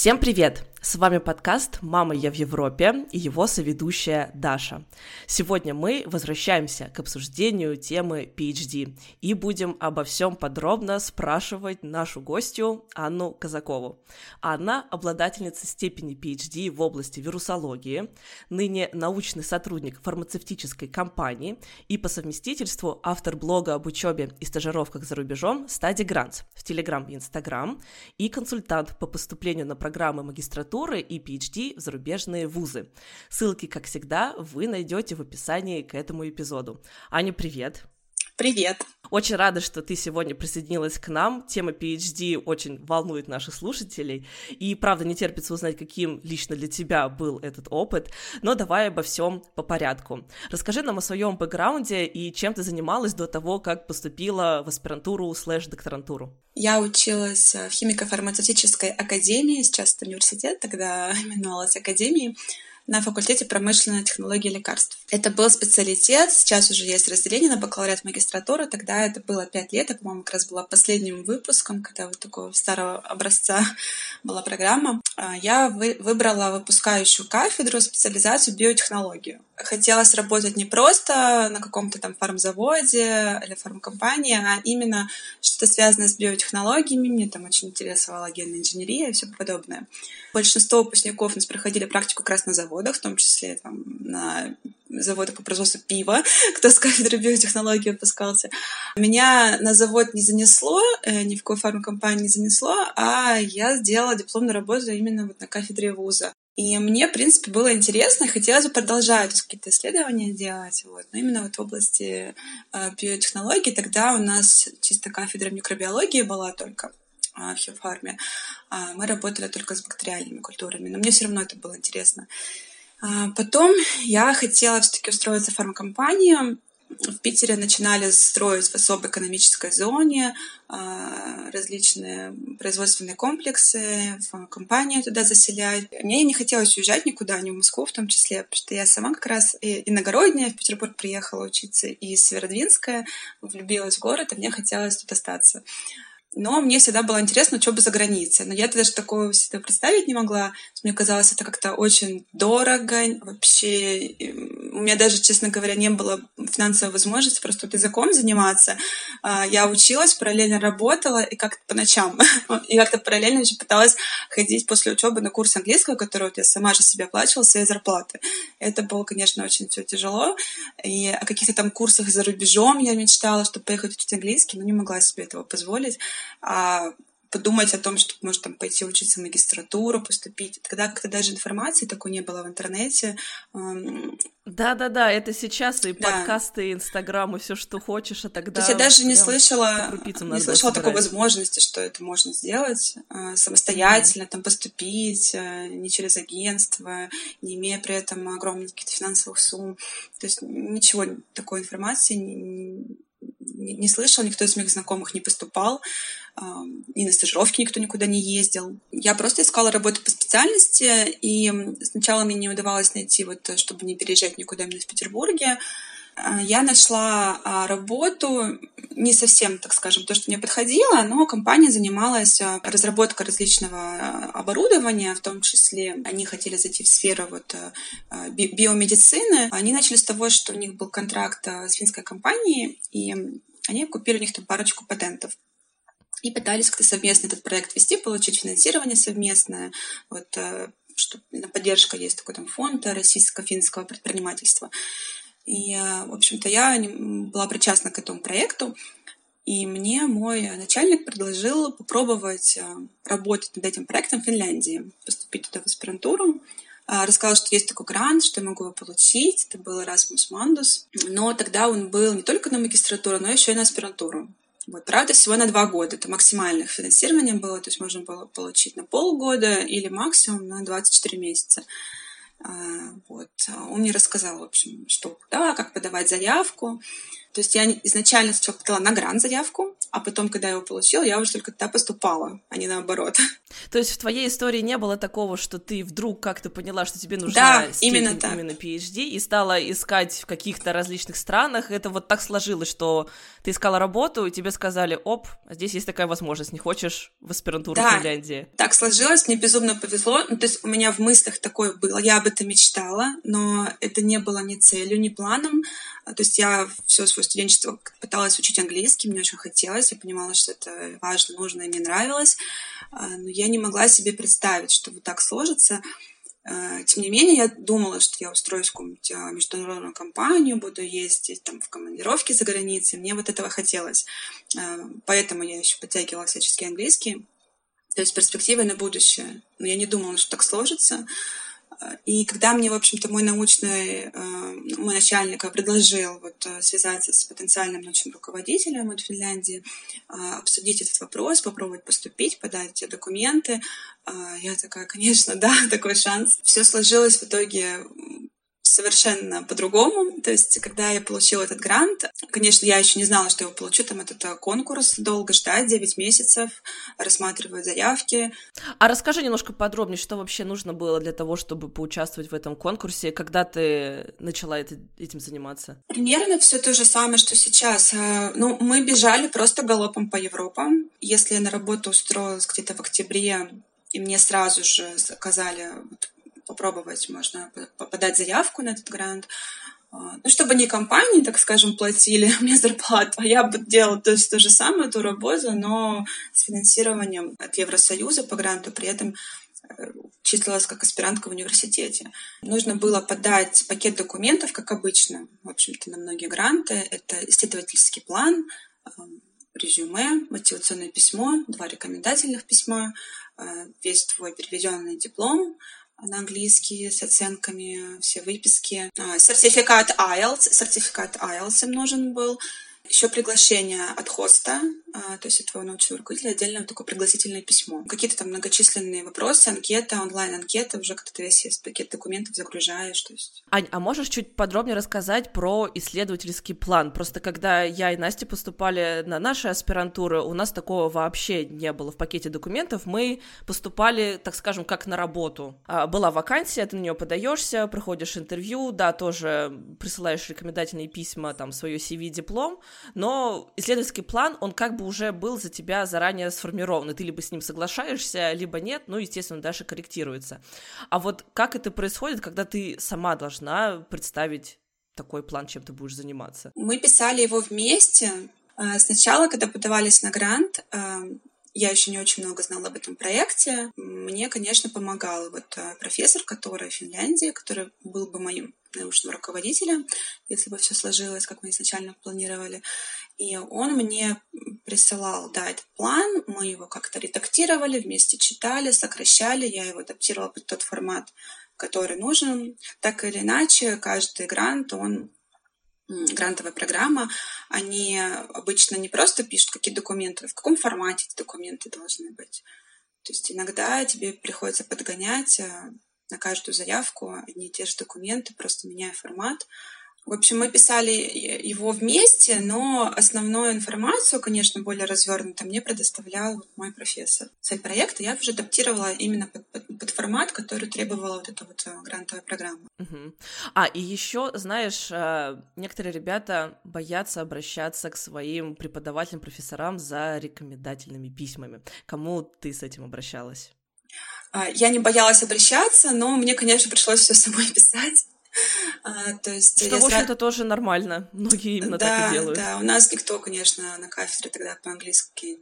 Всем привет! С вами подкаст «Мама, я в Европе» и его соведущая Даша. Сегодня мы возвращаемся к обсуждению темы PhD и будем обо всем подробно спрашивать нашу гостью Анну Казакову. Анна — обладательница степени PhD в области вирусологии, ныне научный сотрудник фармацевтической компании и по совместительству автор блога об учебе и стажировках за рубежом Study Grants в Telegram и Instagram и консультант по поступлению на программы магистратуры магистратуры и PhD в зарубежные вузы. Ссылки, как всегда, вы найдете в описании к этому эпизоду. Аня, привет! Привет! Очень рада, что ты сегодня присоединилась к нам. Тема PhD очень волнует наших слушателей. И, правда, не терпится узнать, каким лично для тебя был этот опыт. Но давай обо всем по порядку. Расскажи нам о своем бэкграунде и чем ты занималась до того, как поступила в аспирантуру слэш-докторантуру. Я училась в химико-фармацевтической академии, сейчас это университет, тогда именовалась академией на факультете промышленной технологии лекарств. Это был специалитет, сейчас уже есть разделение на бакалавриат магистратуру, тогда это было пять лет, я, по-моему, как раз была последним выпуском, когда вот такого старого образца была программа. А, я вы, выбрала выпускающую кафедру, специализацию биотехнологию. Хотелось работать не просто на каком-то там фармзаводе или фармкомпании, а именно что-то связанное с биотехнологиями. Мне там очень интересовала генная инженерия и все подобное. Большинство выпускников у нас проходили практику как раз на заводах, в том числе там, на заводах по производству пива, кто с кафедры биотехнологии выпускался. Меня на завод не занесло, э, ни в какую фармкомпанию не занесло, а я сделала дипломную работу именно вот на кафедре вуза. И мне, в принципе, было интересно, хотелось бы продолжать какие-то исследования делать, вот. но именно вот в области э, биотехнологий тогда у нас чисто кафедра микробиологии была только в химфарме. А мы работали только с бактериальными культурами, но мне все равно это было интересно. А потом я хотела все-таки устроиться в фармкомпанию. В Питере начинали строить в особой экономической зоне а, различные производственные комплексы, компанию туда заселять. Мне не хотелось уезжать никуда, не в Москву в том числе, потому что я сама как раз иногородняя в Петербург приехала учиться из Северодвинска, влюбилась в город, и мне хотелось тут остаться. Но мне всегда было интересно учеба за границей. Но я даже такого себе представить не могла. Мне казалось, это как-то очень дорого. Вообще, у меня даже, честно говоря, не было финансовой возможности просто вот языком заниматься. А, я училась, параллельно работала и как-то по ночам. И как-то параллельно еще пыталась ходить после учебы на курс английского, который вот я сама же себе оплачивала своей зарплаты. Это было, конечно, очень все тяжело. И о каких-то там курсах за рубежом я мечтала, чтобы поехать учить английский, но не могла себе этого позволить подумать о том, что может там пойти учиться в магистратуру, поступить. Тогда как-то даже информации такой не было в интернете. Да-да-да, это сейчас и да. подкасты, и Инстаграм, и все, что хочешь, а тогда... То есть я даже не слышала, не слышала такой возможности, что это можно сделать э, самостоятельно, mm-hmm. там поступить, э, не через агентство, не имея при этом огромных каких-то финансовых сумм. То есть ничего такой информации не, не слышал, никто из моих знакомых не поступал, и на стажировки никто никуда не ездил. Я просто искала работу по специальности, и сначала мне не удавалось найти, вот, чтобы не переезжать никуда именно в Петербурге. А, я нашла а, работу, не совсем, так скажем, то, что мне подходило, но компания занималась а, разработкой различного оборудования, в том числе они хотели зайти в сферу вот, биомедицины. Они начали с того, что у них был контракт с финской компанией, и они купили у них там парочку патентов и пытались как-то совместно этот проект вести, получить финансирование совместное, вот, э, что поддержка есть такой там фонд российско-финского предпринимательства. И, э, в общем-то, я была причастна к этому проекту, и мне мой начальник предложил попробовать э, работать над этим проектом в Финляндии, поступить туда в аспирантуру. А, рассказал, что есть такой грант, что я могу его получить. Это был Erasmus Mundus. Но тогда он был не только на магистратуру, но еще и на аспирантуру. Вот, правда, всего на два года. Это максимальное финансирование было, то есть можно было получить на полгода или максимум на 24 месяца. А, вот. Он мне рассказал, в общем, что куда, как подавать заявку. То есть я изначально сначала подала на грант заявку, а потом, когда я его получила, я уже только тогда поступала, а не наоборот. То есть в твоей истории не было такого, что ты вдруг как-то поняла, что тебе нужна да, именно, так. именно PhD, и стала искать в каких-то различных странах. Это вот так сложилось, что ты искала работу, и тебе сказали, оп, здесь есть такая возможность, не хочешь в аспирантуру да, в Финляндии? так сложилось, мне безумно повезло. Ну, то есть у меня в мыслях такое было, я об этом мечтала, но это не было ни целью, ни планом. То есть я все свое студенчество пыталась учить английский, мне очень хотелось, я понимала, что это важно, нужно, и мне нравилось, а, но я не могла себе представить, что вот так сложится. А, тем не менее, я думала, что я устроюсь в какую-нибудь а, международную компанию, буду ездить там в командировки за границей. Мне вот этого хотелось. Поэтому я еще подтягивала всяческий английский. То есть перспективы на будущее. Но я не думала, что так сложится. И когда мне, в общем-то, мой научный, э, мой начальник предложил вот э, связаться с потенциальным научным руководителем от Финляндии, э, обсудить этот вопрос, попробовать поступить, подать документы, я такая, конечно, да, такой шанс. Все сложилось в итоге совершенно по-другому. То есть, когда я получила этот грант, конечно, я еще не знала, что я его получу. Там этот э, конкурс долго ждать, 9 месяцев, рассматривать заявки. А расскажи немножко подробнее, что вообще нужно было для того, чтобы поучаствовать в этом конкурсе, когда ты начала это, этим заниматься? Примерно все то же самое, что сейчас. Э, ну, мы бежали просто галопом по Европам. Если я на работу устроилась где-то в октябре, и мне сразу же сказали, попробовать, можно подать заявку на этот грант. А, ну, чтобы не компании, так скажем, платили мне зарплату, а я бы делала то, то же самое, ту работу, но с финансированием от Евросоюза по гранту, при этом э, числилась как аспирантка в университете. Нужно было подать пакет документов, как обычно, в общем-то, на многие гранты. Это исследовательский план, э, резюме, мотивационное письмо, два рекомендательных письма, э, весь твой переведенный диплом, на английский с оценками, все выписки. А, сертификат IELTS, сертификат IELTS им нужен был. Еще приглашение от хоста, то есть от твоего научного руководителя, отдельно такое пригласительное письмо. Какие-то там многочисленные вопросы, анкета, онлайн-анкета, уже как-то весь пакет документов загружаешь. То есть. Ань, а можешь чуть подробнее рассказать про исследовательский план? Просто когда я и Настя поступали на наши аспирантуры, у нас такого вообще не было в пакете документов. Мы поступали, так скажем, как на работу. А, была вакансия, ты на нее подаешься, проходишь интервью, да, тоже присылаешь рекомендательные письма, там, свое CV, диплом, но исследовательский план, он как бы уже был за тебя заранее сформирован, и ты либо с ним соглашаешься, либо нет, ну, естественно, дальше корректируется. А вот как это происходит, когда ты сама должна представить такой план, чем ты будешь заниматься? Мы писали его вместе. А, сначала, когда подавались на грант, а, я еще не очень много знала об этом проекте. Мне, конечно, помогал вот а, профессор, который в Финляндии, который был бы моим научным руководителем, если бы все сложилось, как мы изначально планировали. И он мне присылал, да, этот план, мы его как-то редактировали, вместе читали, сокращали, я его адаптировала под тот формат, который нужен. Так или иначе, каждый грант, он грантовая программа, они обычно не просто пишут, какие документы, в каком формате эти документы должны быть. То есть иногда тебе приходится подгонять э, на каждую заявку одни и те же документы, просто меняя формат. В общем, мы писали его вместе, но основную информацию, конечно, более развернуто мне предоставлял мой профессор. Цель проекта я уже адаптировала именно под, под, под формат, который требовала вот эта вот э, грантовая программа. Угу. А, и еще, знаешь, э, некоторые ребята боятся обращаться к своим преподавателям, профессорам за рекомендательными письмами. Кому ты с этим обращалась? А, я не боялась обращаться, но мне, конечно, пришлось все самой писать. А, то есть Что, в общем-то, тоже нормально. Многие именно да, так и делают. Да, у нас никто, конечно, на кафедре тогда по-английски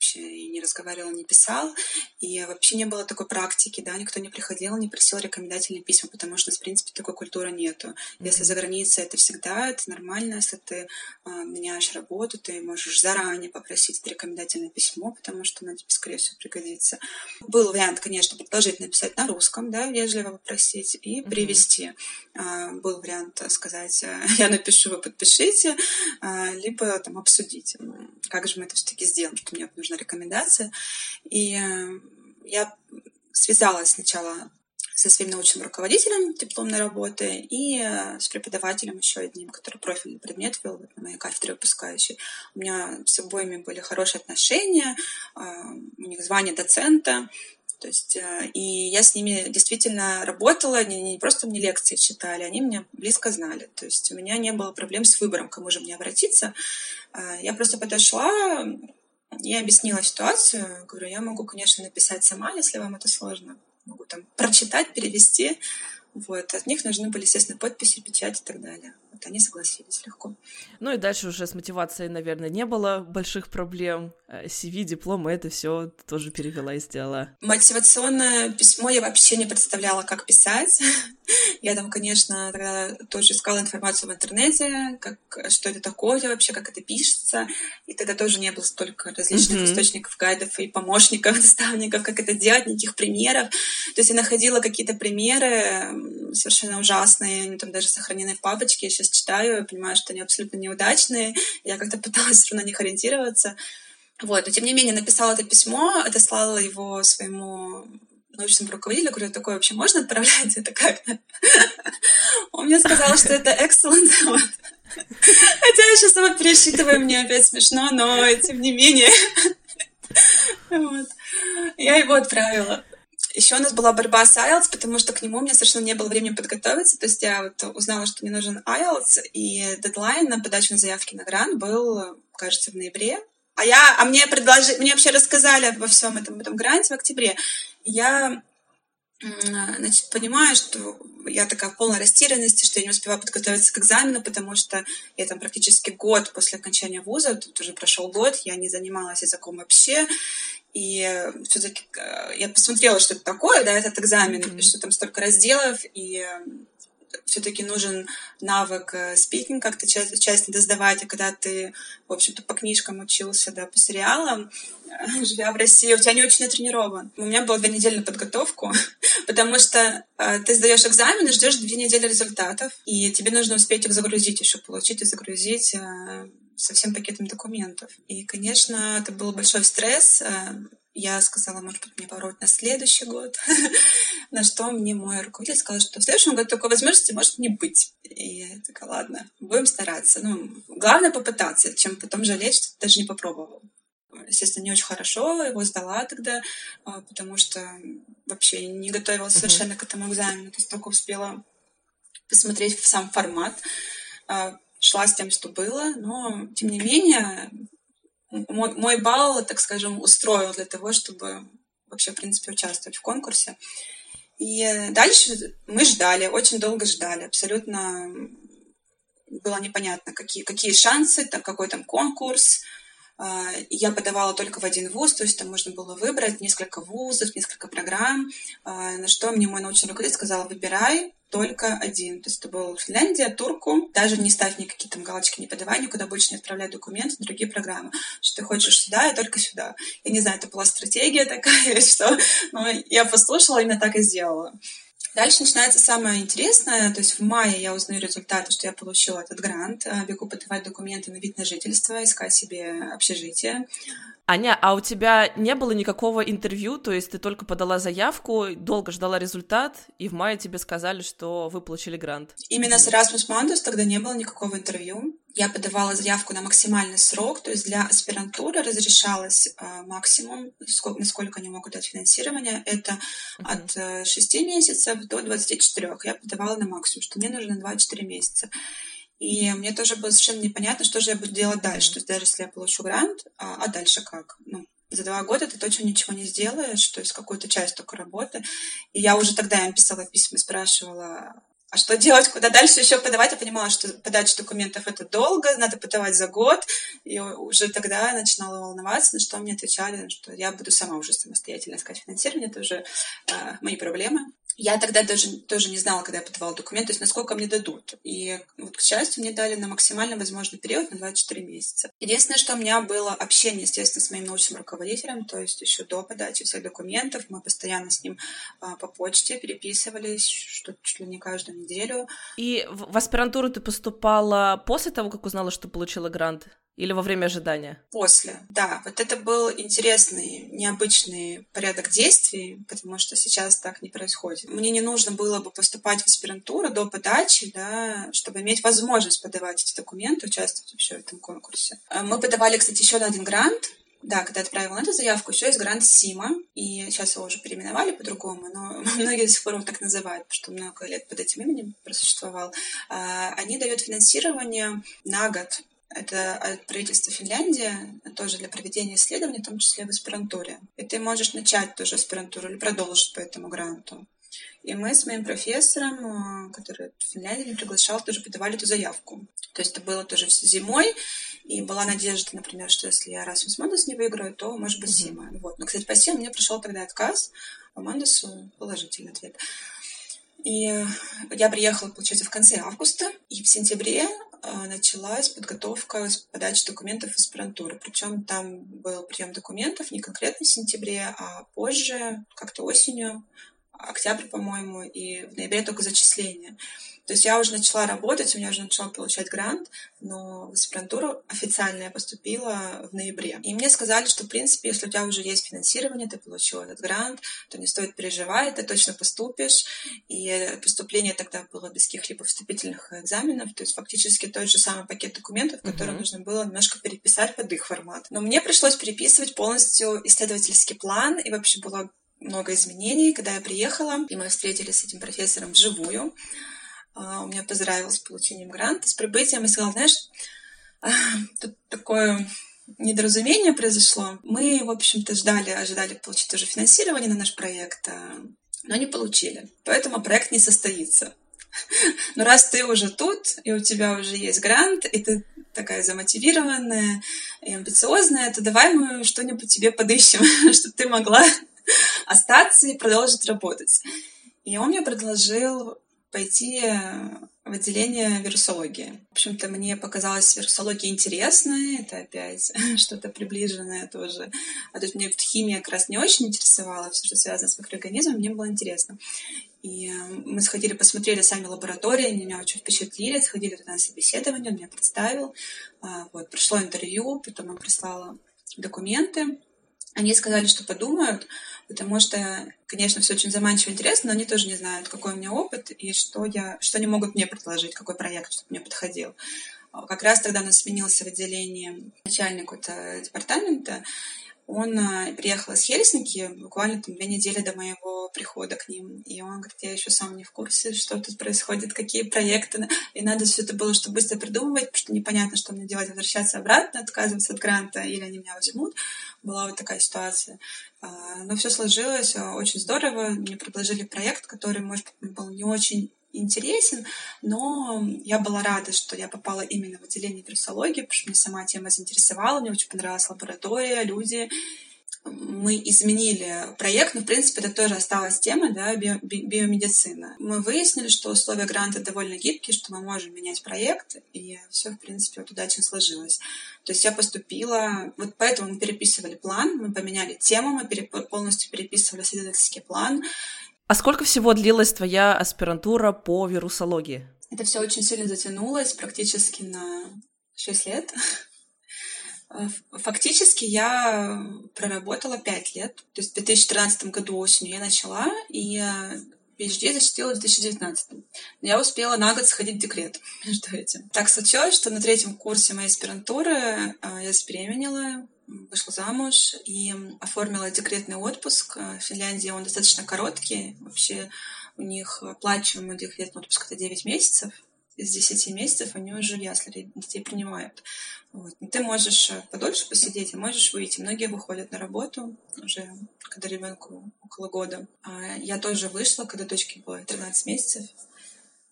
вообще и не разговаривал, не писал. И вообще не было такой практики, да, никто не приходил, не просил рекомендательные письма, потому что, в принципе, такой культуры нету. Mm-hmm. Если за границей это всегда, это нормально, если ты э, меняешь работу, ты можешь заранее попросить это рекомендательное письмо, потому что оно тебе, скорее всего, пригодится. Был вариант, конечно, предложить написать на русском, да, вежливо попросить и привести. Mm-hmm. Э, был вариант сказать, э, я напишу, вы подпишите, э, либо там обсудить, как же мы это все-таки сделаем, что мне нужно нужна рекомендация. И э, я связалась сначала со своим научным руководителем дипломной работы и с преподавателем еще одним, который профильный предмет вел вот, на моей кафедре выпускающей. У меня с обоими были хорошие отношения, у них звание доцента, то есть, э, и я с ними действительно работала, они не просто мне лекции читали, они меня близко знали. То есть у меня не было проблем с выбором, кому же мне обратиться. Э, я просто подошла и объяснила ситуацию. Говорю, я могу, конечно, написать сама, если вам это сложно. Могу там прочитать, перевести. Вот. От них нужны были, естественно, подписи, печать и так далее. Вот они согласились легко. Ну и дальше уже с мотивацией, наверное, не было больших проблем. CV, э, дипломы, это все тоже перевела и сделала. Мотивационное письмо я вообще не представляла, как писать. Я там, конечно, тогда тоже искала информацию в интернете, как, что это такое вообще, как это пишется. И тогда тоже не было столько различных mm-hmm. источников, гайдов и помощников, наставников, как это делать, никаких примеров. То есть я находила какие-то примеры совершенно ужасные, они там даже сохранены в папочке. Я сейчас читаю и понимаю, что они абсолютно неудачные. Я как-то пыталась все равно на них ориентироваться. Вот, но тем не менее написала это письмо, отослала его своему научному руководителю, говорю, такое вообще можно отправлять? Это как-то? Он мне сказал, что это excellent. Хотя я сейчас его пересчитываю, мне опять смешно, но тем не менее. Я его отправила. Еще у нас была борьба с IELTS, потому что к нему у меня совершенно не было времени подготовиться. То есть я вот узнала, что мне нужен IELTS, и дедлайн на подачу на заявки на грант был, кажется, в ноябре. А я, а мне предложили, мне вообще рассказали обо всем этом, этом гранте в октябре. Я значит, понимаю, что я такая в полной растерянности, что я не успеваю подготовиться к экзамену, потому что я там практически год после окончания вуза, тут уже прошел год, я не занималась языком вообще, и все-таки э, я посмотрела, что это такое, да, этот экзамен, mm-hmm. что там столько разделов, и все-таки нужен навык спикинг, э, как-то часть, часть надо сдавать, а когда ты, в общем-то, по книжкам учился, да, по сериалам, э, живя в России, у тебя не очень натренирован. У меня было две недели на подготовку, потому что э, ты сдаешь экзамен и ждешь две недели результатов, и тебе нужно успеть их загрузить еще, получить и загрузить э, со всем пакетом документов. И, конечно, это был большой стресс. Э, я сказала, может быть, мне попробовать на следующий год. на что мне мой руководитель сказал, что в следующем году такой возможности может не быть. И я такая, ладно, будем стараться. Ну, главное попытаться, чем потом жалеть, что ты даже не попробовал. Естественно, не очень хорошо его сдала тогда, а, потому что вообще не готовилась совершенно к этому экзамену. То есть только успела посмотреть в сам формат, а, шла с тем, что было, но тем не менее мой, мой балл, так скажем, устроил для того, чтобы вообще, в принципе, участвовать в конкурсе. И дальше мы ждали, очень долго ждали, абсолютно было непонятно, какие, какие шансы, там, какой там конкурс. А, я подавала только в один вуз, то есть там можно было выбрать несколько вузов, несколько программ, а, на что мне мой научный руководитель сказал, выбирай, только один. То есть это был Финляндия, Турку. Даже не ставь никакие там галочки, не подавай, никуда больше не отправляй документы другие программы. Что ты хочешь сюда и только сюда. Я не знаю, это была стратегия такая, что... Но я послушала, именно так и сделала. Дальше начинается самое интересное. То есть в мае я узнаю результаты, что я получила этот грант. Бегу подавать документы на вид на жительство, искать себе общежитие. Аня, а у тебя не было никакого интервью, то есть ты только подала заявку, долго ждала результат, и в мае тебе сказали, что вы получили грант? Именно с Erasmus Mundus тогда не было никакого интервью. Я подавала заявку на максимальный срок, то есть для аспирантуры разрешалось э, максимум, сколько, насколько они могут дать финансирование, это uh-huh. от э, 6 месяцев до 24. Я подавала на максимум, что мне нужно 24 месяца. И мне тоже было совершенно непонятно, что же я буду делать дальше. То есть даже если я получу грант, а, а дальше как? Ну, за два года ты точно ничего не сделаешь, то есть какую-то часть только работы. И я уже тогда им писала письма, спрашивала, а что делать, куда дальше еще подавать? Я понимала, что подача документов это долго, надо подавать за год. И уже тогда я начинала волноваться, на что мне отвечали, что я буду сама уже самостоятельно искать финансирование, это уже э, мои проблемы. Я тогда даже тоже не знала, когда я подавала документы, то есть насколько мне дадут. И вот, к счастью, мне дали на максимально возможный период, на 24 месяца. Единственное, что у меня было общение, естественно, с моим научным руководителем, то есть еще до подачи всех документов. Мы постоянно с ним а, по почте переписывались, что чуть ли не каждую неделю. И в аспирантуру ты поступала после того, как узнала, что получила грант? Или во время ожидания? После, да. Вот это был интересный, необычный порядок действий, потому что сейчас так не происходит. Мне не нужно было бы поступать в аспирантуру до подачи, да, чтобы иметь возможность подавать эти документы, участвовать вообще в этом конкурсе. А мы подавали, кстати, еще на один грант, да, когда отправила эту заявку, еще есть грант СИМа, и сейчас его уже переименовали по-другому, но многие до сих пор его так называют, потому что много лет под этим именем просуществовал. А, они дают финансирование на год это от правительства Финляндии, тоже для проведения исследований, в том числе в аспирантуре. И ты можешь начать тоже аспирантуру или продолжить по этому гранту. И мы с моим профессором, э, который в Финляндии меня приглашал, тоже подавали эту заявку. То есть это было тоже зимой, и была надежда, например, что если я раз Мандус не выиграю, то, может быть, Сима. Mm-hmm. Вот. Но, кстати, по Симу мне пришел тогда отказ, а Мандусу положительный ответ. И я приехала, получается, в конце августа, и в сентябре а, началась подготовка подачи документов в аспирантуру. Причем там был прием документов не конкретно в сентябре, а позже, как-то осенью, октябрь, по-моему, и в ноябре только зачисление. То есть я уже начала работать, у меня уже начала получать грант, но в аспирантуру официально я поступила в ноябре. И мне сказали, что, в принципе, если у тебя уже есть финансирование, ты получил этот грант, то не стоит переживать, ты точно поступишь. И поступление тогда было без каких-либо вступительных экзаменов, то есть фактически тот же самый пакет документов, который uh-huh. нужно было немножко переписать под их формат. Но мне пришлось переписывать полностью исследовательский план, и вообще было много изменений, когда я приехала, и мы встретились с этим профессором вживую. А, у меня поздравил с получением гранта, с прибытием, и сказал, знаешь, а, тут такое недоразумение произошло. Мы, в общем-то, ждали, ожидали получить уже финансирование на наш проект, а, но не получили. Поэтому проект не состоится. Но раз ты уже тут, и у тебя уже есть грант, и ты такая замотивированная и амбициозная, то давай мы что-нибудь тебе подыщем, чтобы ты могла остаться и продолжить работать. И он мне предложил пойти в отделение вирусологии. В общем-то, мне показалась вирусология интересной, это опять что-то приближенное тоже. А тут мне химия как раз не очень интересовала, все, что связано с микроорганизмом, мне было интересно. И мы сходили, посмотрели сами лаборатории, меня очень впечатлили, сходили туда на собеседование, он меня представил. А, вот, прошло интервью, потом он прислала документы. Они сказали, что подумают, потому что, конечно, все очень заманчиво интересно, но они тоже не знают, какой у меня опыт и что, я, что они могут мне предложить, какой проект, чтобы мне подходил. Как раз тогда у нас сменился в отделении начальник департамента, он э, приехал из Хельсинки буквально там две недели до моего прихода к ним. И он говорит, я еще сам не в курсе, что тут происходит, какие проекты. И надо все это было, чтобы быстро придумывать, потому что непонятно, что мне делать, возвращаться обратно, отказываться от гранта, или они меня возьмут. Была вот такая ситуация. А, но все сложилось э, очень здорово. Мне предложили проект, который, может был не очень интересен, но я была рада, что я попала именно в отделение вирусологии, потому что мне сама тема заинтересовала, мне очень понравилась лаборатория, люди. Мы изменили проект, но, в принципе, это тоже осталась тема, да, био, би, биомедицина. Мы выяснили, что условия гранта довольно гибкие, что мы можем менять проект, и все, в принципе, вот удачно сложилось. То есть я поступила, вот поэтому мы переписывали план, мы поменяли тему, мы переп, полностью переписывали исследовательский план, а сколько всего длилась твоя аспирантура по вирусологии? Это все очень сильно затянулось, практически на 6 лет. Фактически я проработала 5 лет. То есть в 2013 году осенью я начала, и PhD защитила в 2019. Я успела на год сходить в декрет между этим. Так случилось, что на третьем курсе моей аспирантуры э, я забеременела, вышла замуж и оформила декретный отпуск. В Финляндии он достаточно короткий. Вообще у них оплачиваемый декретный отпуск это 9 месяцев. Из 10 месяцев они уже в ясли детей принимают. Вот. Ты можешь подольше посидеть, а можешь выйти. Многие выходят на работу уже, когда ребенку около года. А я тоже вышла, когда дочке было 13 месяцев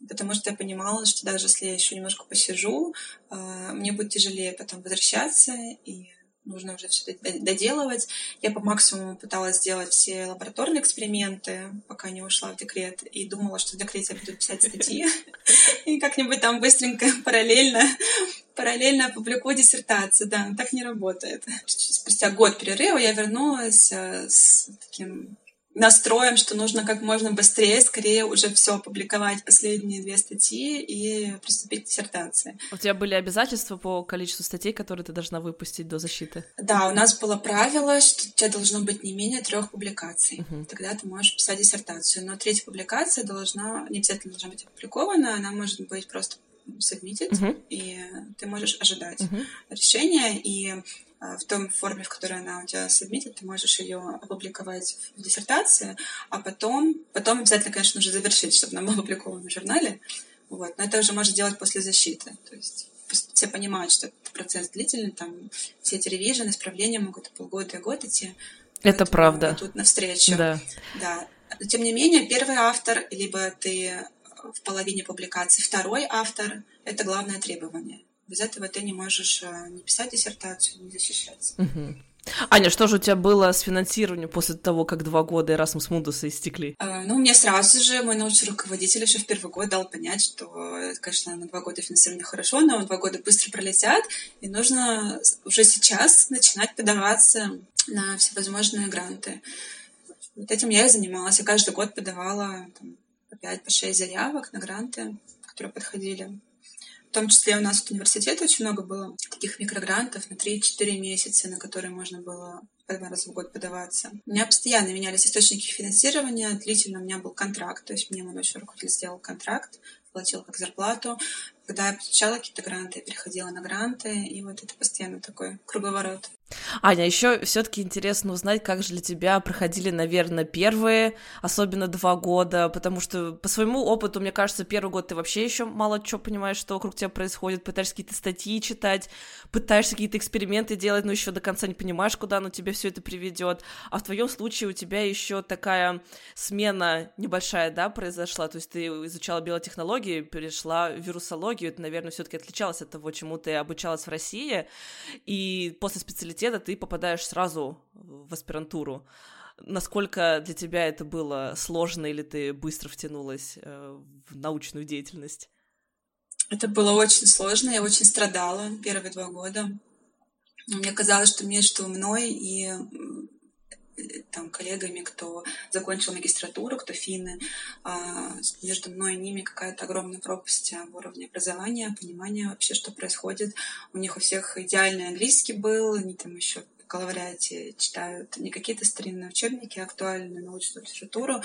потому что я понимала, что даже если я еще немножко посижу, а, мне будет тяжелее потом возвращаться, и нужно уже все доделывать. Я по максимуму пыталась сделать все лабораторные эксперименты, пока не ушла в декрет, и думала, что в декрете я буду писать статьи, и как-нибудь там быстренько, параллельно, параллельно опубликую диссертацию. Да, так не работает. Спустя год перерыва я вернулась э, с таким настроем, что нужно как можно быстрее, скорее уже все опубликовать, последние две статьи и приступить к диссертации. У тебя были обязательства по количеству статей, которые ты должна выпустить до защиты? Да, у нас было правило, что у тебя должно быть не менее трех публикаций. Угу. Тогда ты можешь писать диссертацию. Но третья публикация должна, не обязательно должна быть опубликована, она может быть просто submitted, uh-huh. и ты можешь ожидать uh-huh. решения, и а, в том форме, в которой она у тебя сабмитит, ты можешь ее опубликовать в диссертации, а потом, потом обязательно, конечно, нужно завершить, чтобы она была опубликована в журнале. Вот. Но это уже можно делать после защиты. То есть все понимают, что этот процесс длительный, там все эти ревизионы, исправления могут полгода, и год идти. Это правда. Тут навстречу. Да. да. Но, тем не менее, первый автор, либо ты в половине публикации, второй автор — это главное требование. Без этого ты не можешь э, не писать диссертацию, не защищаться. Угу. Аня, что же у тебя было с финансированием после того, как два года Erasmus Mundus истекли? Uh, ну, мне сразу же мой научный руководитель еще в первый год дал понять, что, конечно, на два года финансирование хорошо, но два года быстро пролетят, и нужно уже сейчас начинать подаваться на всевозможные гранты. Вот этим я и занималась. Я каждый год подавала там, по 5-6 заявок на гранты, которые подходили. В том числе у нас в университете очень много было таких микрогрантов на 3-4 месяца, на которые можно было по два раза в год подаваться. У меня постоянно менялись источники финансирования. Длительно у меня был контракт, то есть мне мой научный руководитель сделал контракт, платил как зарплату. Когда я получала какие-то гранты, я переходила на гранты, и вот это постоянно такой круговорот. Аня, еще все-таки интересно узнать, как же для тебя проходили, наверное, первые, особенно два года, потому что по своему опыту, мне кажется, первый год ты вообще еще мало чего понимаешь, что вокруг тебя происходит, пытаешься какие-то статьи читать, пытаешься какие-то эксперименты делать, но еще до конца не понимаешь, куда оно тебе все это приведет. А в твоем случае у тебя еще такая смена небольшая, да, произошла, то есть ты изучала биотехнологии, перешла в вирусологию, это, наверное, все-таки отличалось от того, чему ты обучалась в России, и после университета ты попадаешь сразу в аспирантуру. Насколько для тебя это было сложно или ты быстро втянулась э, в научную деятельность? Это было очень сложно, я очень страдала первые два года. Мне казалось, что между мной и там, коллегами, кто закончил магистратуру, кто финны. А, между мной и ними какая-то огромная пропасть в уровне образования, понимания вообще, что происходит. У них у всех идеальный английский был, они там еще бакалавриате читают не какие-то старинные учебники, а актуальную научную литературу,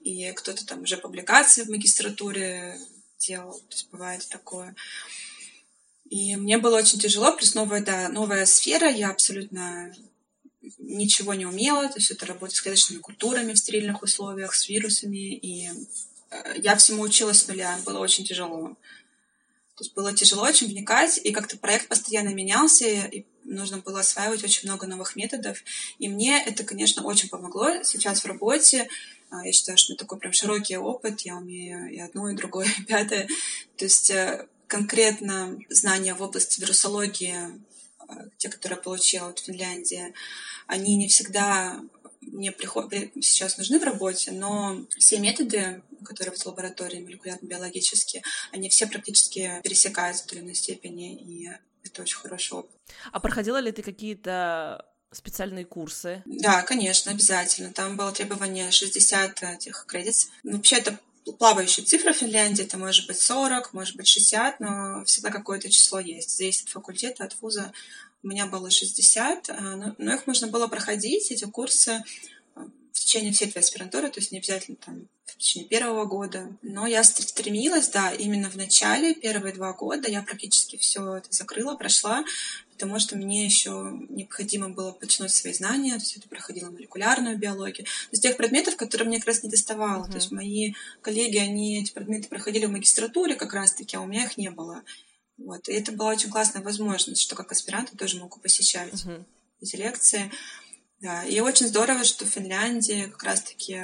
и кто-то там уже публикации в магистратуре делал, то есть бывает такое. И мне было очень тяжело, плюс новая, да, новая сфера, я абсолютно ничего не умела, то есть это работа с клеточными культурами в стерильных условиях, с вирусами, и э, я всему училась с нуля, было очень тяжело. То есть было тяжело очень вникать, и как-то проект постоянно менялся, и нужно было осваивать очень много новых методов. И мне это, конечно, очень помогло сейчас в работе. А, я считаю, что это такой прям широкий опыт, я умею и одно, и другое, и пятое. То есть э, конкретно знания в области вирусологии, э, те, которые я получила в Финляндии, они не всегда мне приход... сейчас нужны в работе, но все методы, которые в лаборатории молекулярно-биологические, они все практически пересекаются в той или иной степени, и это очень хороший опыт. А проходила ли ты какие-то специальные курсы? Да, конечно, обязательно. Там было требование 60 этих кредитов. Вообще это плавающая цифра в Финляндии, это может быть 40, может быть 60, но всегда какое-то число есть. Зависит от факультета, от вуза у меня было 60, а, но их можно было проходить, эти курсы, а, в течение всей твоей аспирантуры, то есть не обязательно там в течение первого года. Но я стремилась, да, именно в начале, первые два года я практически все это закрыла, прошла, потому что мне еще необходимо было починуть свои знания, то есть это проходила молекулярную биологию, из тех предметов, которые мне как раз не доставало. Uh-huh. То есть мои коллеги, они эти предметы проходили в магистратуре как раз-таки, а у меня их не было. Вот. И это была очень классная возможность, что как аспирант я тоже могу посещать uh-huh. эти лекции. Да. И очень здорово, что в Финляндии как раз-таки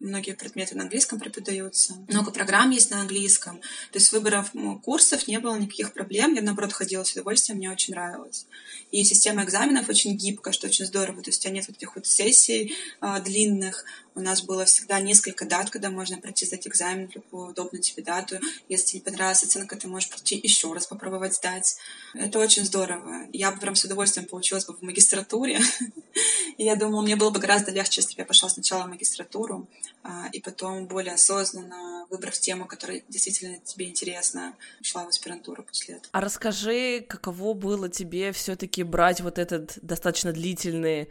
многие предметы на английском преподаются, много программ есть на английском. То есть выборов курсов не было никаких проблем. Я, наоборот, ходила с удовольствием, мне очень нравилось. И система экзаменов очень гибкая, что очень здорово. То есть у тебя нет вот этих вот сессий э, длинных. У нас было всегда несколько дат, когда можно пройти сдать экзамен в любую удобную тебе дату. Если тебе понравилась оценка, ты можешь прийти еще раз попробовать сдать. Это очень здорово. Я бы прям с удовольствием получилась бы в магистратуре. И я думала, мне было бы гораздо легче, если бы я пошла сначала в магистратуру, а, и потом более осознанно, выбрав тему, которая действительно тебе интересна, шла в аспирантуру после этого. А расскажи, каково было тебе все-таки брать вот этот достаточно длительный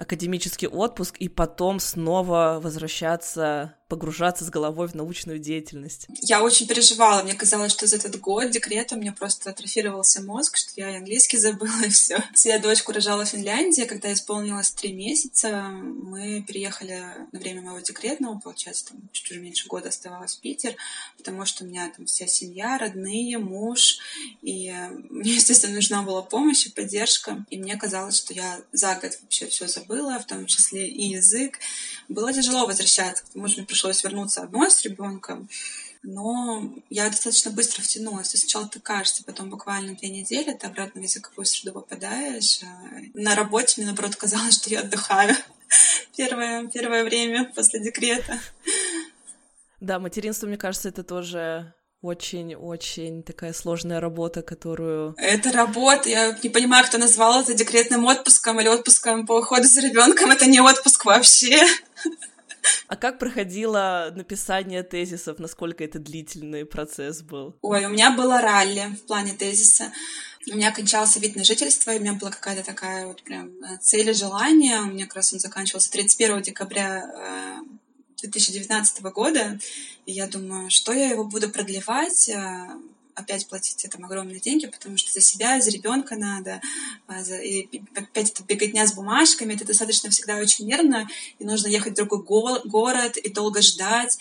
академический отпуск и потом снова возвращаться погружаться с головой в научную деятельность? Я очень переживала. Мне казалось, что за этот год декрета у меня просто атрофировался мозг, что я и английский забыла, и все. Я дочку рожала в Финляндии. Когда исполнилось три месяца, мы переехали на время моего декретного, получается, там чуть уже меньше года оставалось в Питер, потому что у меня там вся семья, родные, муж, и мне, естественно, нужна была помощь и поддержка. И мне казалось, что я за год вообще все забыла, в том числе и язык. Было тяжело возвращаться, потому что мне пришлось вернуться одной с ребенком. Но я достаточно быстро втянулась. И сначала ты кажется, потом буквально две недели ты обратно в языковую среду попадаешь. А на работе мне, наоборот, казалось, что я отдыхаю первое, первое время после декрета. Да, материнство, мне кажется, это тоже очень-очень такая сложная работа, которую... Это работа. Я не понимаю, кто назвал это декретным отпуском или отпуском по уходу за ребенком. Это не отпуск вообще. А как проходило написание тезисов? Насколько это длительный процесс был? Ой, у меня было ралли в плане тезиса. У меня кончался вид на жительство, и у меня была какая-то такая вот прям э, цель и желание. У меня как раз он заканчивался 31 декабря 2019 э, года. И я думаю, что я его буду продлевать э, опять платить там огромные деньги, потому что за себя, за ребенка надо, а, и опять это беготня с бумажками, это достаточно всегда очень нервно, и нужно ехать в другой го- город и долго ждать.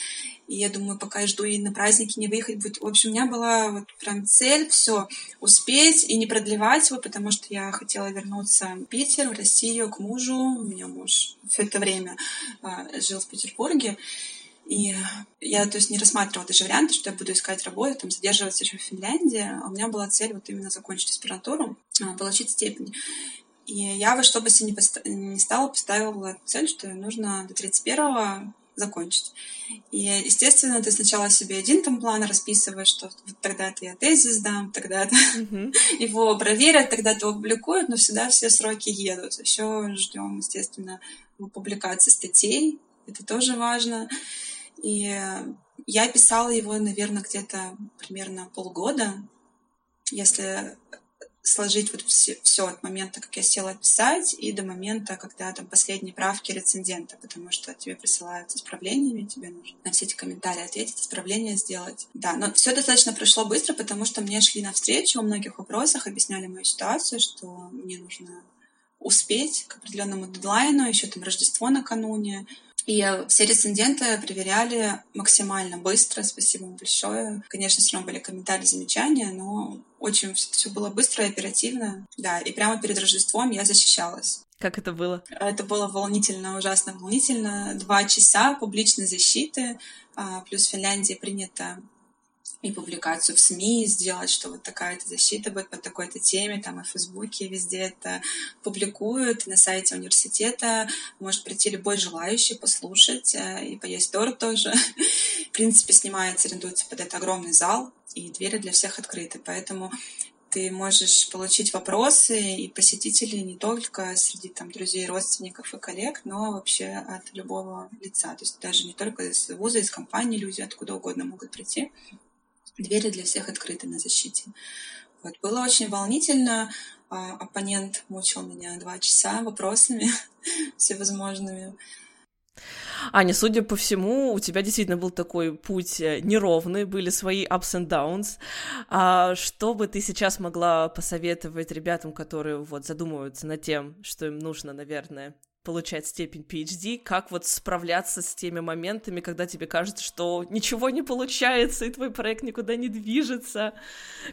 И я думаю, пока я жду и на праздники не выехать будет. В общем, у меня была вот прям цель все успеть и не продлевать его, потому что я хотела вернуться в Питер, в Россию, к мужу. У меня муж все это время а, жил в Петербурге. И я, то есть, не рассматривала даже варианты, что я буду искать работу, там, задерживаться еще в Финляндии. А у меня была цель вот именно закончить аспирантуру, а, получить степень. И я во что бы себе не, пост... не стала, поставила цель, что нужно до 31-го закончить. И, естественно, ты сначала себе один там план расписываешь, что вот тогда-то я тезис дам, тогда-то mm-hmm. его проверят, тогда-то его публикуют, но всегда все сроки едут. Еще ждем, естественно, публикации статей, это тоже важно. И я писала его, наверное, где-то примерно полгода. Если сложить вот все, все от момента, как я села писать, и до момента, когда там последние правки рецензента, потому что тебе присылают с исправлениями, тебе нужно на все эти комментарии ответить, исправления сделать. Да, но все достаточно прошло быстро, потому что мне шли навстречу во многих вопросах, объясняли мою ситуацию, что мне нужно успеть к определенному дедлайну, еще там Рождество накануне, и все реценденты проверяли максимально быстро. Спасибо им большое. Конечно, все равно были комментарии, замечания, но очень все было быстро и оперативно. Да, и прямо перед Рождеством я защищалась. Как это было? Это было волнительно, ужасно волнительно. Два часа публичной защиты. А, плюс в Финляндии принято и публикацию в СМИ сделать, что вот такая-то защита будет по такой-то теме, там и в Фейсбуке везде это публикуют, на сайте университета может прийти любой желающий послушать э, и поесть торт тоже. В принципе, снимается, арендуется под это огромный зал, и двери для всех открыты, поэтому ты можешь получить вопросы и посетителей не только среди там, друзей, родственников и коллег, но вообще от любого лица. То есть даже не только из вуза, из компании люди откуда угодно могут прийти двери для всех открыты на защите. Вот. Было очень волнительно. А, оппонент мучил меня два часа вопросами всевозможными. Аня, судя по всему, у тебя действительно был такой путь э, неровный, были свои ups and downs. А что бы ты сейчас могла посоветовать ребятам, которые вот задумываются над тем, что им нужно, наверное, получать степень PhD, как вот справляться с теми моментами, когда тебе кажется, что ничего не получается, и твой проект никуда не движется,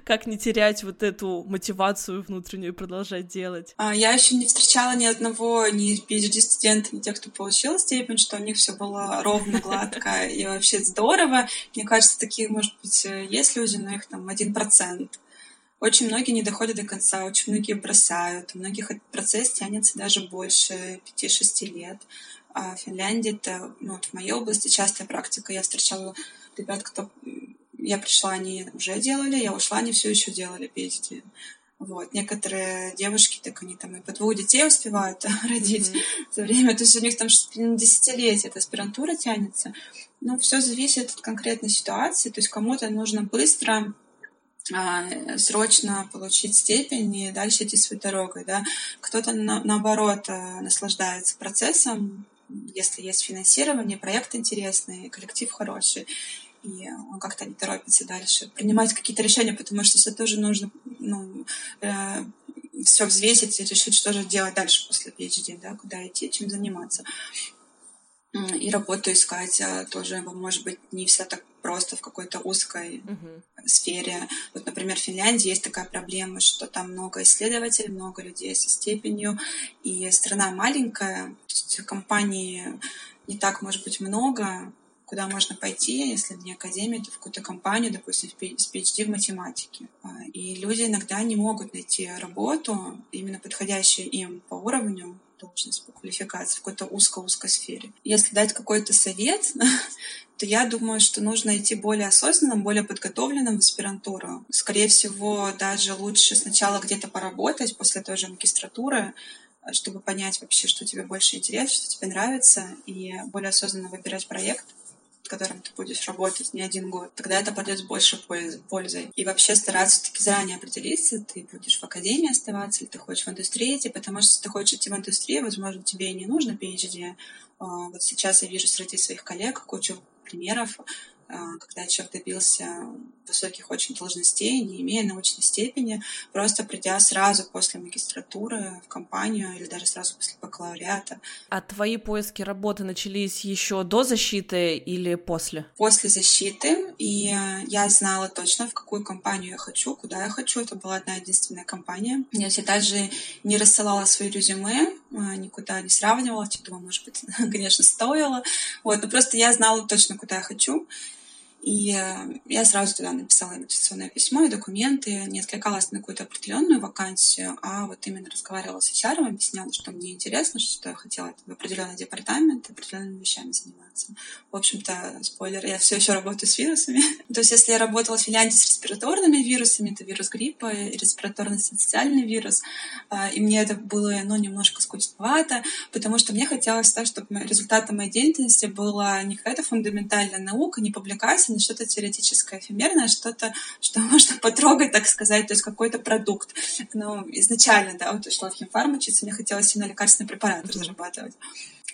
как не терять вот эту мотивацию внутреннюю и продолжать делать? А, я еще не встречала ни одного, ни PhD-студента, ни тех, кто получил степень, что у них все было ровно, гладко и вообще здорово. Мне кажется, такие, может быть, есть люди, но их там один процент. Очень многие не доходят до конца, очень многие бросают. У многих этот процесс тянется даже больше 5-6 лет. А в Финляндии это, ну, вот в моей области частая практика. Я встречала ребят, кто... Я пришла, они уже делали, я ушла, они все еще делали PhD. Вот. Некоторые девушки, так они там и по двух детей успевают родить mm-hmm. за время. То есть у них там десятилетие эта аспирантура тянется. Ну, все зависит от конкретной ситуации. То есть кому-то нужно быстро срочно получить степень и дальше идти своей дорогой. Да? Кто-то, на, наоборот, а, наслаждается процессом, если есть финансирование, проект интересный, коллектив хороший, и он как-то не торопится дальше принимать какие-то решения, потому что это тоже нужно ну, э, все взвесить и решить, что же делать дальше после PhD, да, куда идти, чем заниматься. И работу искать а, тоже, может быть, не все так просто в какой-то узкой uh-huh. сфере. Вот, например, в Финляндии есть такая проблема, что там много исследователей, много людей со степенью, и страна маленькая, компаний не так, может быть, много, куда можно пойти, если не академия, то в какую-то компанию, допустим, с PhD в математике. А, и люди иногда не могут найти работу, именно подходящую им по уровню, должность по квалификации в какой-то узкой-узкой сфере. Если дать какой-то совет, то я думаю, что нужно идти более осознанным, более подготовленным в аспирантуру. Скорее всего, даже лучше сначала где-то поработать после той же магистратуры, чтобы понять вообще, что тебе больше интересно, что тебе нравится, и более осознанно выбирать проект которым ты будешь работать не один год, тогда это пойдет с большей пользой. И вообще стараться таки заранее определиться, ты будешь в академии оставаться, или ты хочешь в индустрии идти, потому что если ты хочешь идти в индустрию, возможно, тебе и не нужно PhD. А, вот сейчас я вижу среди своих коллег кучу примеров, когда человек добился высоких очень должностей, не имея научной степени, просто придя сразу после магистратуры в компанию или даже сразу после бакалавриата. А твои поиски работы начались еще до защиты или после? После защиты, и я знала точно, в какую компанию я хочу, куда я хочу. Это была одна единственная компания. Я все даже не рассылала свои резюме, а, никуда не сравнивала, типа, может быть, конечно, стоило. Вот, но просто я знала точно, куда я хочу. И э, я сразу туда написала инвестиционное письмо и документы, не откликалась на какую-то определенную вакансию, а вот именно разговаривала с HR, объясняла, что мне интересно, что я хотела в определенный департамент определенными вещами заниматься. В общем-то, спойлер, я все еще работаю с вирусами. То есть, если я работала в Финляндии с респираторными вирусами, это вирус гриппа, респираторный социальный вирус, а, и мне это было, ну, немножко скучновато, потому что мне хотелось так, чтобы результатом моей деятельности была не какая-то фундаментальная наука, не публикация, не что-то теоретическое, эфемерное, что-то, что можно потрогать, так сказать, то есть какой-то продукт. Но изначально, да, вот ушла в химфарм учиться, мне хотелось именно лекарственный препарат разрабатывать.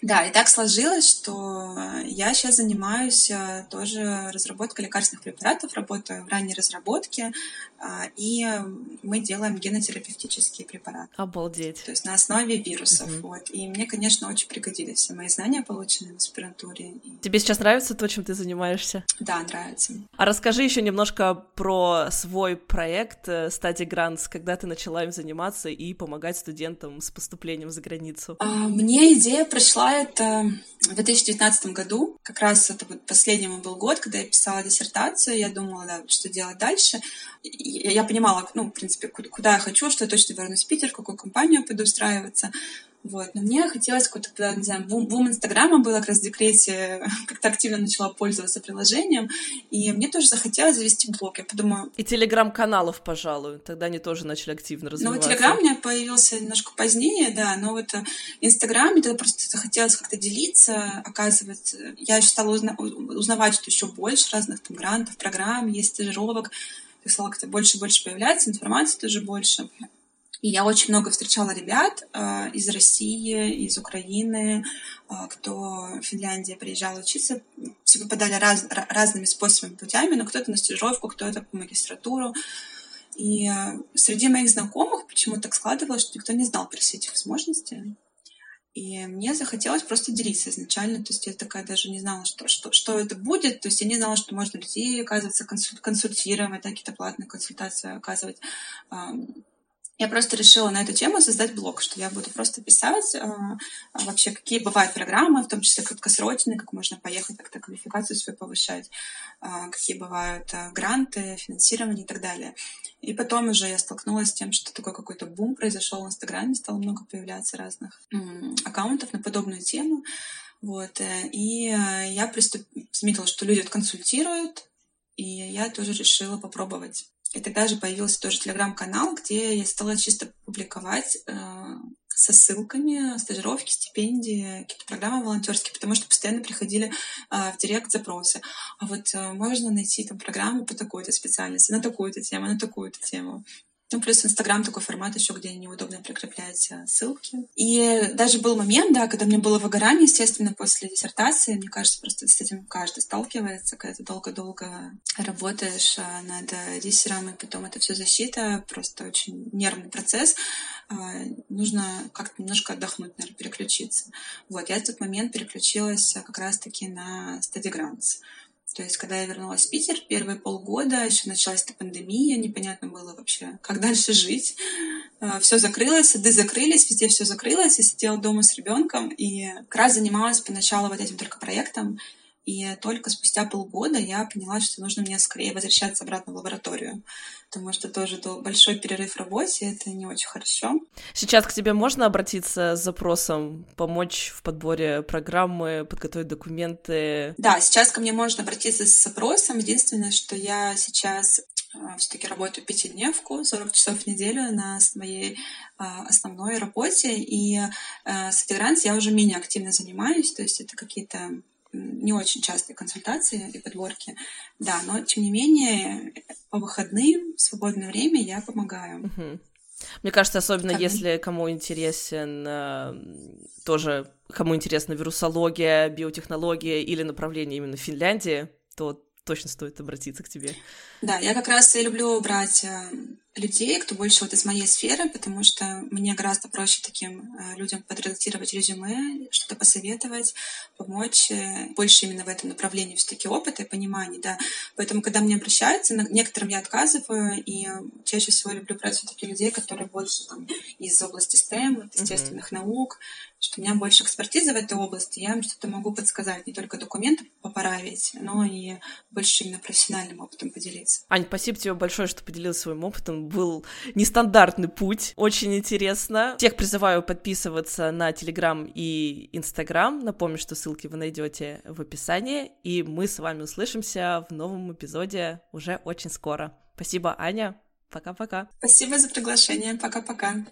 Да, и так сложилось, что я сейчас занимаюсь э, тоже разработкой лекарственных препаратов, работаю в ранней разработке, а, и мы делаем генотерапевтические препараты. Обалдеть. То есть на основе вирусов. Угу. Вот. И мне, конечно, очень пригодились все мои знания, полученные в аспирантуре. Тебе сейчас нравится то, чем ты занимаешься? Да, нравится. А расскажи еще немножко про свой проект Study Grants, когда ты начала им заниматься и помогать студентам с поступлением за границу. А, мне идея пришла это в 2019 году. Как раз это вот последний мой был год, когда я писала диссертацию. Я думала, да, что делать дальше я понимала, ну, в принципе, куда я хочу, что я точно вернусь в Питер, в какую компанию пойду устраиваться. Вот. Но мне хотелось какой-то, не знаю, бум, бум Инстаграма было как раз в декрете, как-то активно начала пользоваться приложением, и мне тоже захотелось завести блог. Я подумала... И телеграм-каналов, пожалуй, тогда они тоже начали активно развиваться. Ну, телеграм у меня появился немножко позднее, да, но вот э, Инстаграм, мне тогда просто захотелось как-то делиться, оказывается. Я еще стала узна- узнавать, что еще больше разных там грантов, программ, есть стажировок, стало как-то больше и больше появляться, информации тоже больше. И я очень много встречала ребят э, из России, из Украины, э, кто в Финляндии приезжал учиться. Все попадали раз, разными способами, путями, но кто-то на стажировку, кто-то по магистратуру. И э, среди моих знакомых почему так складывалось, что никто не знал про все эти возможности. И мне захотелось просто делиться изначально. То есть я такая даже не знала, что, что, что это будет. То есть я не знала, что можно людей, оказывается, консультировать, какие-то платные консультации оказывать. Я просто решила на эту тему создать блог, что я буду просто писать э, вообще, какие бывают программы, в том числе краткосрочные, как можно поехать, как-то квалификацию свою повышать, э, какие бывают э, гранты, финансирование и так далее. И потом уже я столкнулась с тем, что такой какой-то бум произошел в Инстаграме, стало много появляться разных м- аккаунтов на подобную тему. Вот, э, и э, я приступ... заметила, что люди консультируют, и я тоже решила попробовать и тогда же появился тоже телеграм-канал, где я стала чисто публиковать э, со ссылками стажировки, стипендии, какие-то программы волонтерские, потому что постоянно приходили э, в директ запросы. А вот э, можно найти там программу по такой-то специальности, на такую-то тему, на такую-то тему. Ну, плюс Инстаграм такой формат еще, где неудобно прикреплять ссылки. И даже был момент, да, когда мне было выгорание, естественно, после диссертации. Мне кажется, просто с этим каждый сталкивается, когда ты долго-долго работаешь э, над диссером, и потом это все защита, просто очень нервный процесс. Э, нужно как-то немножко отдохнуть, наверное, переключиться. Вот, я в тот момент переключилась как раз-таки на Study Grants. То есть, когда я вернулась в Питер, первые полгода, еще началась эта пандемия, непонятно было вообще, как дальше жить. А, все закрылось, сады закрылись, везде все закрылось. Я сидела дома с ребенком и как раз занималась поначалу вот этим только проектом. И только спустя полгода я поняла, что нужно мне скорее возвращаться обратно в лабораторию, потому что тоже большой перерыв в работе, это не очень хорошо. Сейчас к тебе можно обратиться с запросом помочь в подборе программы, подготовить документы? Да, сейчас ко мне можно обратиться с запросом. Единственное, что я сейчас э, все-таки работаю пятидневку, 40 часов в неделю на своей а, основной работе, и э, с Антигрант я уже менее активно занимаюсь, то есть это какие-то не очень частые консультации и подборки, да, но тем не менее по выходным, в свободное время я помогаю. Угу. Мне кажется, особенно как... если кому интересен э, тоже, кому интересна вирусология, биотехнология или направление именно Финляндии, то точно стоит обратиться к тебе. Да, я как раз и люблю брать э, людей, кто больше вот из моей сферы, потому что мне гораздо проще таким э, людям подредактировать резюме, что-то посоветовать, помочь э, больше именно в этом направлении все-таки опыта и понимания, да. Поэтому, когда мне обращаются, некоторым я отказываю, и чаще всего люблю брать все-таки людей, которые больше там из области STEM, естественных mm-hmm. наук, что у меня больше экспертизы в этой области, я им что-то могу подсказать, не только документы поправить, но и больше именно профессиональным опытом поделиться. Ань, спасибо тебе большое, что поделилась своим опытом. Был нестандартный путь, очень интересно. Всех призываю подписываться на Телеграм и Инстаграм. Напомню, что ссылки вы найдете в описании, и мы с вами услышимся в новом эпизоде уже очень скоро. Спасибо, Аня. Пока-пока. Спасибо за приглашение. Пока-пока.